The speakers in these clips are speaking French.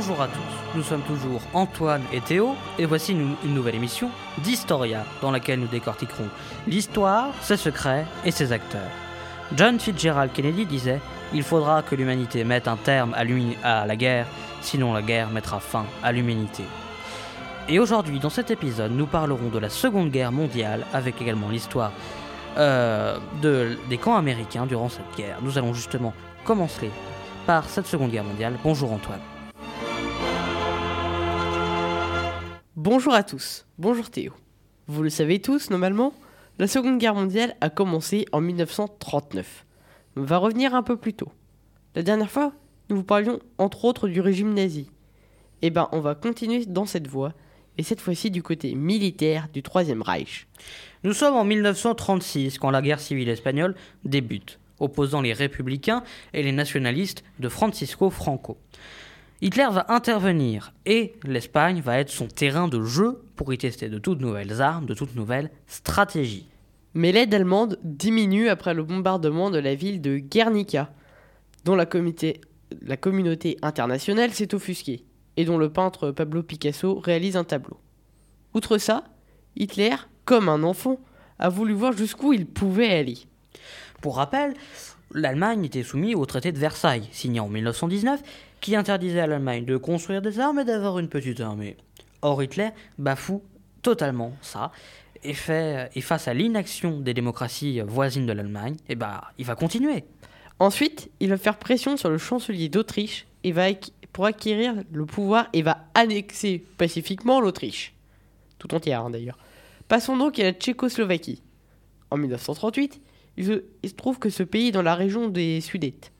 Bonjour à tous, nous sommes toujours Antoine et Théo, et voici une, une nouvelle émission d'Historia, dans laquelle nous décortiquerons l'histoire, ses secrets et ses acteurs. John Fitzgerald Kennedy disait Il faudra que l'humanité mette un terme à, la guerre, sinon la guerre mettra fin à l'humanité. Et aujourd'hui, dans cet épisode, nous parlerons de la Seconde Guerre mondiale, avec également l'histoire euh, de- des camps américains durant cette guerre. Nous allons justement commencer par cette Seconde Guerre mondiale. Bonjour Antoine. Bonjour à tous, bonjour Théo. Vous le savez tous, normalement, la Seconde Guerre mondiale a commencé en 1939. On va revenir un peu plus tôt. La dernière fois, nous vous parlions entre autres du régime nazi. Eh ben, on va continuer dans cette voie, et cette fois-ci du côté militaire du Troisième Reich. Nous sommes en 1936 quand la guerre civile espagnole débute, opposant les républicains et les nationalistes de Francisco Franco. Hitler va intervenir et l'Espagne va être son terrain de jeu pour y tester de toutes nouvelles armes, de toutes nouvelles stratégies. Mais l'aide allemande diminue après le bombardement de la ville de Guernica, dont la, comité- la communauté internationale s'est offusquée, et dont le peintre Pablo Picasso réalise un tableau. Outre ça, Hitler, comme un enfant, a voulu voir jusqu'où il pouvait aller. Pour rappel, l'Allemagne était soumise au traité de Versailles, signé en 1919, qui interdisait à l'Allemagne de construire des armes et d'avoir une petite armée. Or, Hitler bafoue totalement ça, et, fait, face à l'inaction des démocraties voisines de l'Allemagne, eh ben, il va continuer. Ensuite, il va faire pression sur le chancelier d'Autriche et va pour acquérir le pouvoir et va annexer pacifiquement l'Autriche. Tout entière hein, d'ailleurs. Passons donc à la Tchécoslovaquie. En 1938, il se, il se trouve que ce pays est dans la région des Sudètes.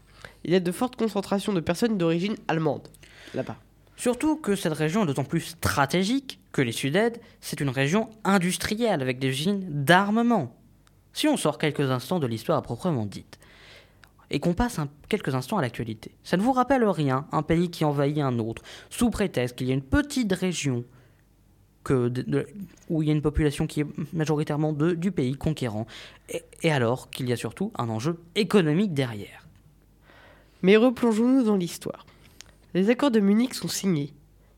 Il y a de fortes concentrations de personnes d'origine allemande là-bas. Surtout que cette région est d'autant plus stratégique que les Sudètes, c'est une région industrielle avec des usines d'armement. Si on sort quelques instants de l'histoire à proprement dite, et qu'on passe quelques instants à l'actualité, ça ne vous rappelle rien, un pays qui envahit un autre, sous prétexte qu'il y a une petite région où il y a une population qui est majoritairement de, du pays conquérant, et alors qu'il y a surtout un enjeu économique derrière. Mais replongeons-nous dans l'histoire. Les accords de Munich sont signés.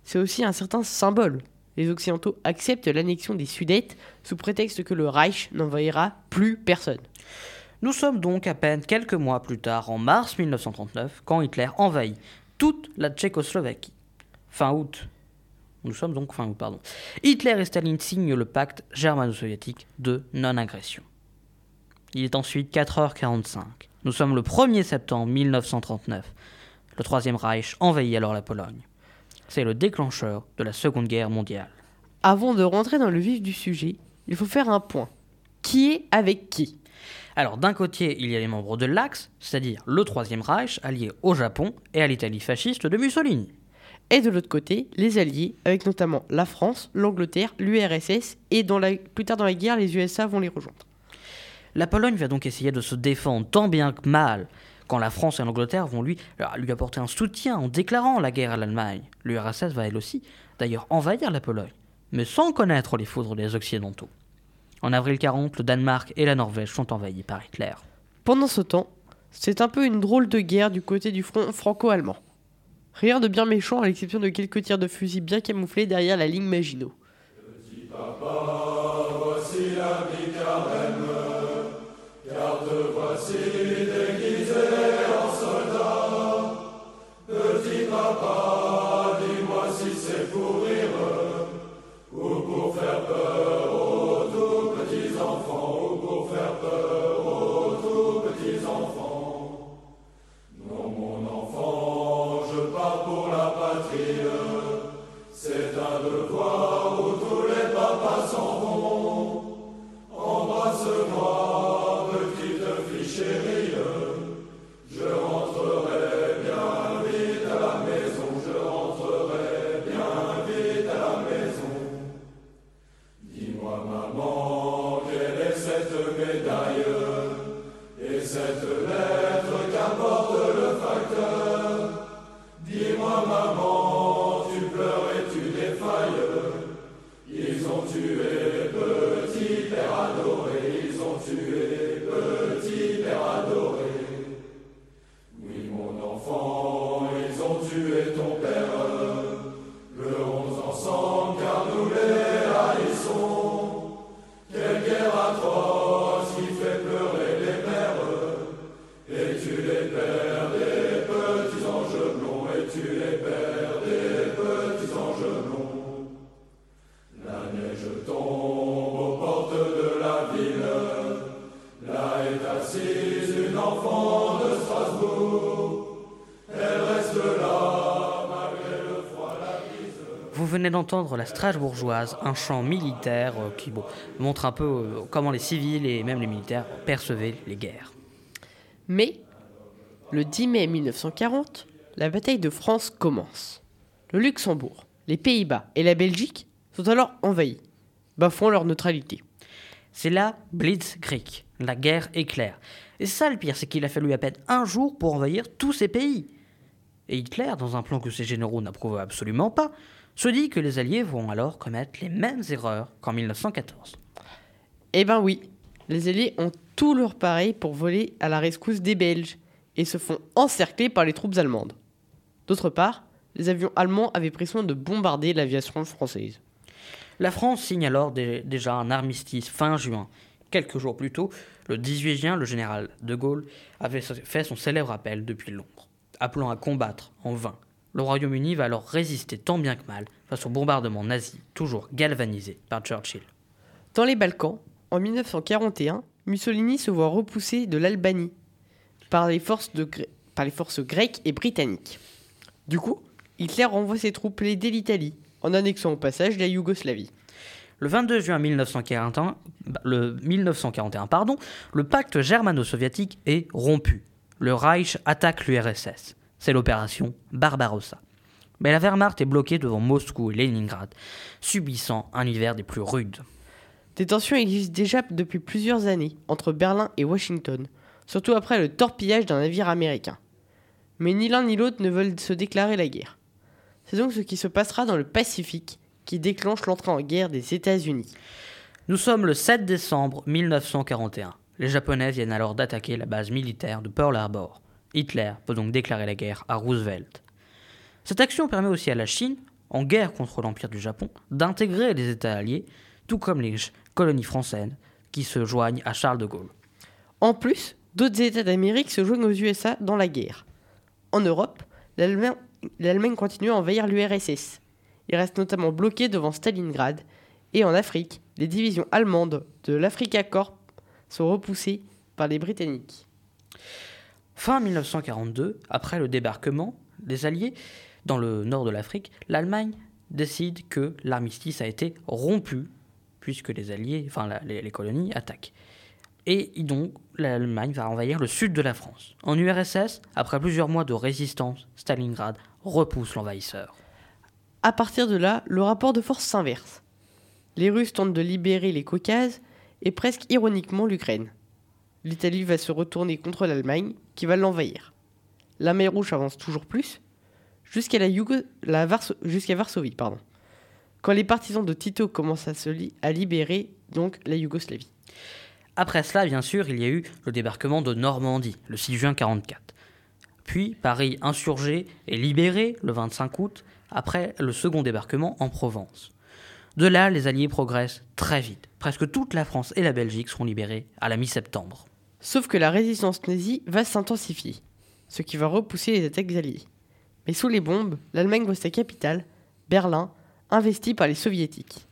C'est aussi un certain symbole. Les Occidentaux acceptent l'annexion des Sudètes sous prétexte que le Reich n'envahira plus personne. Nous sommes donc à peine quelques mois plus tard, en mars 1939, quand Hitler envahit toute la Tchécoslovaquie. Fin août. Nous sommes donc fin août, pardon. Hitler et Staline signent le pacte germano-soviétique de non-agression. Il est ensuite 4h45. Nous sommes le 1er septembre 1939. Le Troisième Reich envahit alors la Pologne. C'est le déclencheur de la Seconde Guerre mondiale. Avant de rentrer dans le vif du sujet, il faut faire un point. Qui est avec qui? Alors d'un côté, il y a les membres de l'Axe, c'est-à-dire le Troisième Reich, allié au Japon et à l'Italie fasciste de Mussolini. Et de l'autre côté, les Alliés, avec notamment la France, l'Angleterre, l'URSS, et dans la- plus tard dans la guerre, les USA vont les rejoindre. La Pologne va donc essayer de se défendre tant bien que mal, quand la France et l'Angleterre vont lui, lui apporter un soutien en déclarant la guerre à l'Allemagne. L'URSS va elle aussi, d'ailleurs, envahir la Pologne, mais sans connaître les foudres des Occidentaux. En avril 40, le Danemark et la Norvège sont envahis par Hitler. Pendant ce temps, c'est un peu une drôle de guerre du côté du front franco-allemand. Rien de bien méchant à l'exception de quelques tirs de fusil bien camouflés derrière la ligne Maginot. Venez d'entendre la Strasbourgeoise, un chant militaire euh, qui bon, montre un peu euh, comment les civils et même les militaires percevaient les guerres. Mais, le 10 mai 1940, la bataille de France commence. Le Luxembourg, les Pays-Bas et la Belgique sont alors envahis, bafouant leur neutralité. C'est la Blitzkrieg, la guerre éclair. Et ça le pire, c'est qu'il a fallu à peine un jour pour envahir tous ces pays. Et Hitler, dans un plan que ses généraux n'approuvaient absolument pas, se dit que les Alliés vont alors commettre les mêmes erreurs qu'en 1914. Eh ben oui, les Alliés ont tout leur pareil pour voler à la rescousse des Belges et se font encercler par les troupes allemandes. D'autre part, les avions allemands avaient pris soin de bombarder l'aviation française. La France signe alors dé- déjà un armistice fin juin. Quelques jours plus tôt, le 18 juin, le général de Gaulle avait fait son célèbre appel depuis Londres, appelant à combattre en vain. Le Royaume-Uni va alors résister tant bien que mal face au bombardement nazi, toujours galvanisé par Churchill. Dans les Balkans, en 1941, Mussolini se voit repoussé de l'Albanie par, les forces de Gré- par les forces grecques et britanniques. Du coup, Hitler renvoie ses troupes l'aider l'Italie, en annexant au passage la Yougoslavie. Le 22 juin 1941, bah, le 1941 pardon, le pacte germano-soviétique est rompu. Le Reich attaque l'URSS. C'est l'opération Barbarossa. Mais la Wehrmacht est bloquée devant Moscou et Leningrad, subissant un hiver des plus rudes. Des tensions existent déjà depuis plusieurs années entre Berlin et Washington, surtout après le torpillage d'un navire américain. Mais ni l'un ni l'autre ne veulent se déclarer la guerre. C'est donc ce qui se passera dans le Pacifique qui déclenche l'entrée en guerre des États-Unis. Nous sommes le 7 décembre 1941. Les Japonais viennent alors d'attaquer la base militaire de Pearl Harbor. Hitler peut donc déclarer la guerre à Roosevelt. Cette action permet aussi à la Chine, en guerre contre l'Empire du Japon, d'intégrer les États alliés, tout comme les colonies françaises qui se joignent à Charles de Gaulle. En plus, d'autres États d'Amérique se joignent aux USA dans la guerre. En Europe, l'Allemagne continue à envahir l'URSS. Il reste notamment bloqué devant Stalingrad. Et en Afrique, les divisions allemandes de l'Africa Corps sont repoussées par les Britanniques. Fin 1942, après le débarquement des Alliés dans le nord de l'Afrique, l'Allemagne décide que l'armistice a été rompu puisque les Alliés, enfin les colonies, attaquent. Et donc l'Allemagne va envahir le sud de la France. En URSS, après plusieurs mois de résistance, Stalingrad repousse l'envahisseur. À partir de là, le rapport de force s'inverse. Les Russes tentent de libérer les Caucases et presque ironiquement l'Ukraine. L'Italie va se retourner contre l'Allemagne qui va l'envahir. La mer Rouge avance toujours plus jusqu'à Varsovie. Quand les partisans de Tito commencent à libérer donc la Yougoslavie. Après cela, bien sûr, il y a eu le débarquement de Normandie, le 6 juin 1944. Puis Paris insurgé et libéré le 25 août, après le second débarquement en Provence. De là, les Alliés progressent très vite. Presque toute la France et la Belgique seront libérées à la mi-septembre. Sauf que la résistance nazie va s'intensifier, ce qui va repousser les attaques alliées. Mais sous les bombes, l'Allemagne voit sa capitale, Berlin, investie par les soviétiques.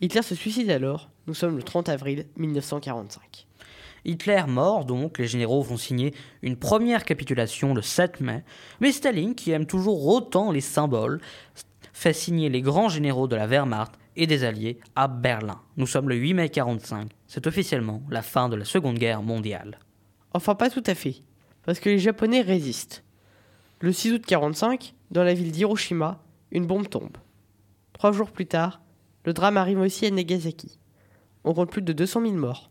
Hitler se suicide alors, nous sommes le 30 avril 1945. Hitler mort, donc, les généraux vont signer une première capitulation le 7 mai, mais Staline, qui aime toujours autant les symboles, fait signer les grands généraux de la Wehrmacht et des Alliés à Berlin. Nous sommes le 8 mai 1945. C'est officiellement la fin de la Seconde Guerre mondiale. Enfin pas tout à fait, parce que les Japonais résistent. Le 6 août 1945, dans la ville d'Hiroshima, une bombe tombe. Trois jours plus tard, le drame arrive aussi à Nagasaki. On compte plus de 200 000 morts.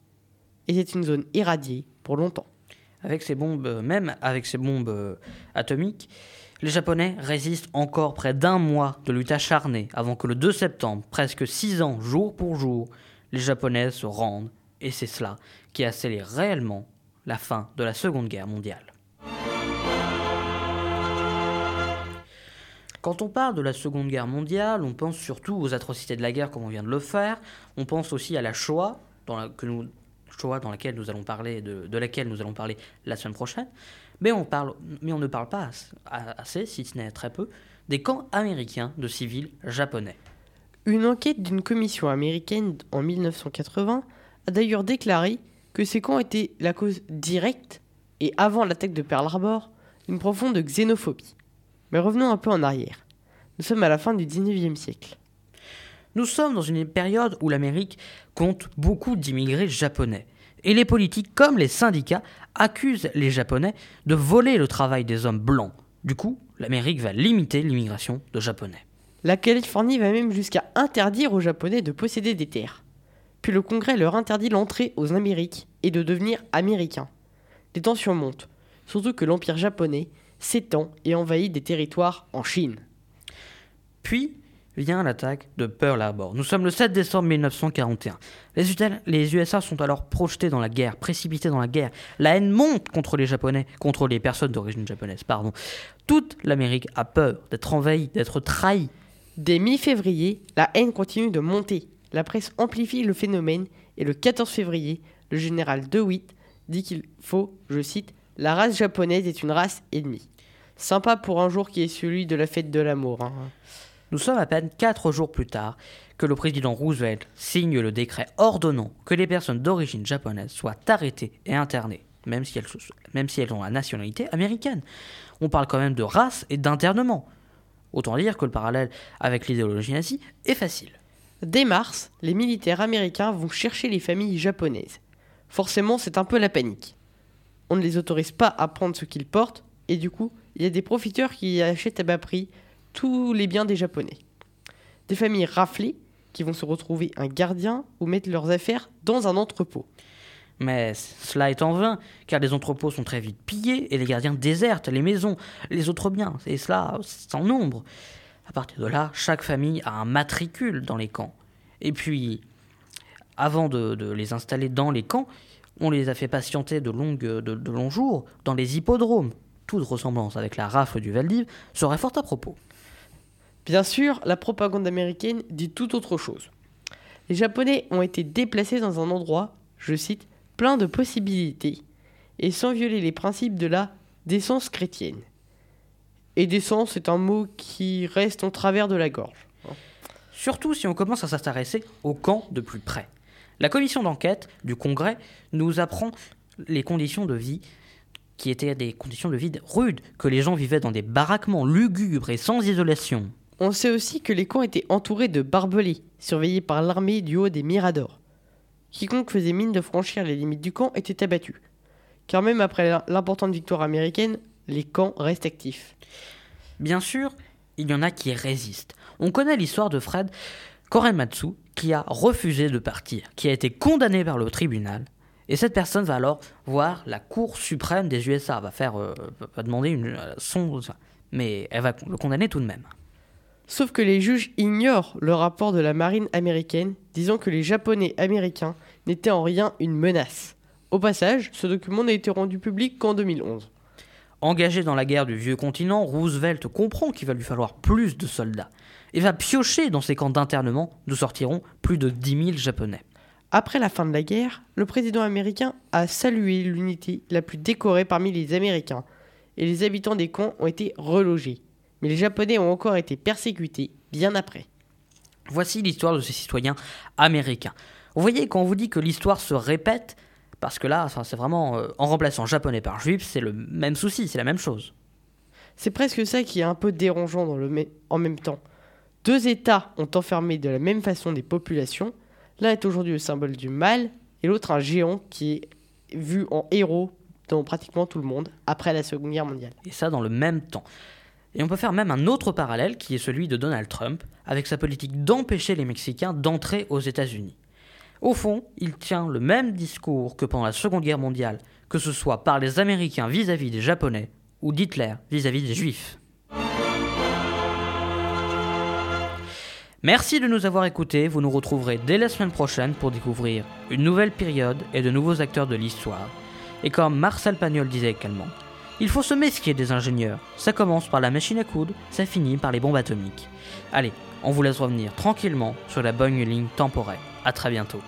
Et c'est une zone irradiée pour longtemps. Avec ces bombes, euh, même avec ces bombes euh, atomiques, les Japonais résistent encore près d'un mois de lutte acharnée avant que le 2 septembre, presque six ans jour pour jour, les Japonais se rendent. Et c'est cela qui a scellé réellement la fin de la Seconde Guerre mondiale. Quand on parle de la Seconde Guerre mondiale, on pense surtout aux atrocités de la guerre comme on vient de le faire. On pense aussi à la Shoah, laquelle nous allons parler de laquelle nous allons parler la semaine prochaine. Mais on, parle, mais on ne parle pas assez, si ce n'est très peu, des camps américains de civils japonais. Une enquête d'une commission américaine en 1980 a d'ailleurs déclaré que ces camps étaient la cause directe, et avant l'attaque de Pearl Harbor, d'une profonde xénophobie. Mais revenons un peu en arrière. Nous sommes à la fin du 19e siècle. Nous sommes dans une période où l'Amérique compte beaucoup d'immigrés japonais. Et les politiques comme les syndicats accusent les Japonais de voler le travail des hommes blancs. Du coup, l'Amérique va limiter l'immigration de Japonais. La Californie va même jusqu'à interdire aux Japonais de posséder des terres. Puis le Congrès leur interdit l'entrée aux Amériques et de devenir américains. Les tensions montent, surtout que l'Empire japonais s'étend et envahit des territoires en Chine. Puis vient l'attaque de Pearl Harbor. Nous sommes le 7 décembre 1941. Les, USA sont alors projetés dans la guerre, précipités dans la guerre. La haine monte contre les Japonais, contre les personnes d'origine japonaise, pardon. Toute l'Amérique a peur d'être envahie, d'être trahie. Dès mi-février, la haine continue de monter. La presse amplifie le phénomène et le 14 février, le général DeWitt dit qu'il faut, je cite, la race japonaise est une race ennemie. Sympa pour un jour qui est celui de la fête de l'amour. hein. Nous sommes à peine quatre jours plus tard que le président Roosevelt signe le décret ordonnant que les personnes d'origine japonaise soient arrêtées et internées, même si, elles, ont la nationalité américaine. On parle quand même de race et d'internement. Autant dire que le parallèle avec l'idéologie nazie est facile. Dès mars, les militaires américains vont chercher les familles japonaises. Forcément, c'est un peu la panique. On ne les autorise pas à prendre ce qu'ils portent, et du coup, il y a des profiteurs qui achètent à bas prix tous les biens des Japonais. Des familles raflées qui vont se retrouver un gardien ou mettre leurs affaires dans un entrepôt. Mais cela est en vain, car les entrepôts sont très vite pillés et les gardiens désertent les maisons, les autres biens, et cela sans nombre. À partir de là, chaque famille a un matricule dans les camps. Et puis, avant de, les installer dans les camps, on les a fait patienter de, longues, de, de longs jours dans les hippodromes. Toute ressemblance avec la rafle du Valdiv serait fort à propos. Bien sûr, la propagande américaine dit tout autre chose. Les Japonais ont été déplacés dans un endroit, je cite, plein de possibilités, et sans violer les principes de la décence chrétienne. Et décence est un mot qui reste en travers de la gorge. Surtout si on commence à s'intéresser au camp de plus près. La commission d'enquête du Congrès nous apprend les conditions de vie qui étaient des conditions de vie rudes, que les gens vivaient dans des baraquements lugubres et sans isolation. On sait aussi que les camps étaient entourés de barbelés, surveillés par l'armée du haut des Miradors. Quiconque faisait mine de franchir les limites du camp était abattu. Car même après l'importante victoire américaine, les camps restent actifs. Bien sûr, il y en a qui résistent. On connaît l'histoire de Fred Korematsu qui a refusé de partir, qui a été condamné par le tribunal. Et cette personne va alors voir la Cour suprême des USA, va faire, euh, demander une euh, son, mais elle va le condamner tout de même. Sauf que les juges ignorent le rapport de la marine américaine disant que les Japonais américains n'étaient en rien une menace. Au passage, ce document n'a été rendu public qu'en 2011. Engagé dans la guerre du vieux continent, Roosevelt comprend qu'il va lui falloir plus de soldats et va piocher dans ses camps d'internement d'où sortiront plus de 10 000 Japonais. Après la fin de la guerre, le président américain a salué l'unité la plus décorée parmi les Américains et les habitants des camps ont été relogés. Mais les Japonais ont encore été persécutés bien après. Voici l'histoire de ces citoyens américains. Vous voyez, quand on vous dit que l'histoire se répète, parce que là, enfin, c'est vraiment euh, en remplaçant japonais par juif, c'est le même souci, c'est la même chose. C'est presque ça qui est un peu dérangeant dans le en même temps. Deux États ont enfermé de la même façon des populations. L'un est aujourd'hui le symbole du mal et l'autre un géant qui est vu en héros dans pratiquement tout le monde après la Seconde Guerre mondiale. Et ça dans le même temps. Et on peut faire même un autre parallèle qui est celui de Donald Trump, avec sa politique d'empêcher les Mexicains d'entrer aux États-Unis. Au fond, il tient le même discours que pendant la Seconde Guerre mondiale, que ce soit par les Américains vis-à-vis des Japonais ou d'Hitler vis-à-vis des Juifs. Merci de nous avoir écoutés, vous nous retrouverez dès la semaine prochaine pour découvrir une nouvelle période et de nouveaux acteurs de l'histoire. Et comme Marcel Pagnol disait également, il faut se méfier des ingénieurs. Ça commence par la machine à coudre, ça finit par les bombes atomiques. Allez, on vous laisse revenir tranquillement sur la bonne ligne temporelle. À très bientôt.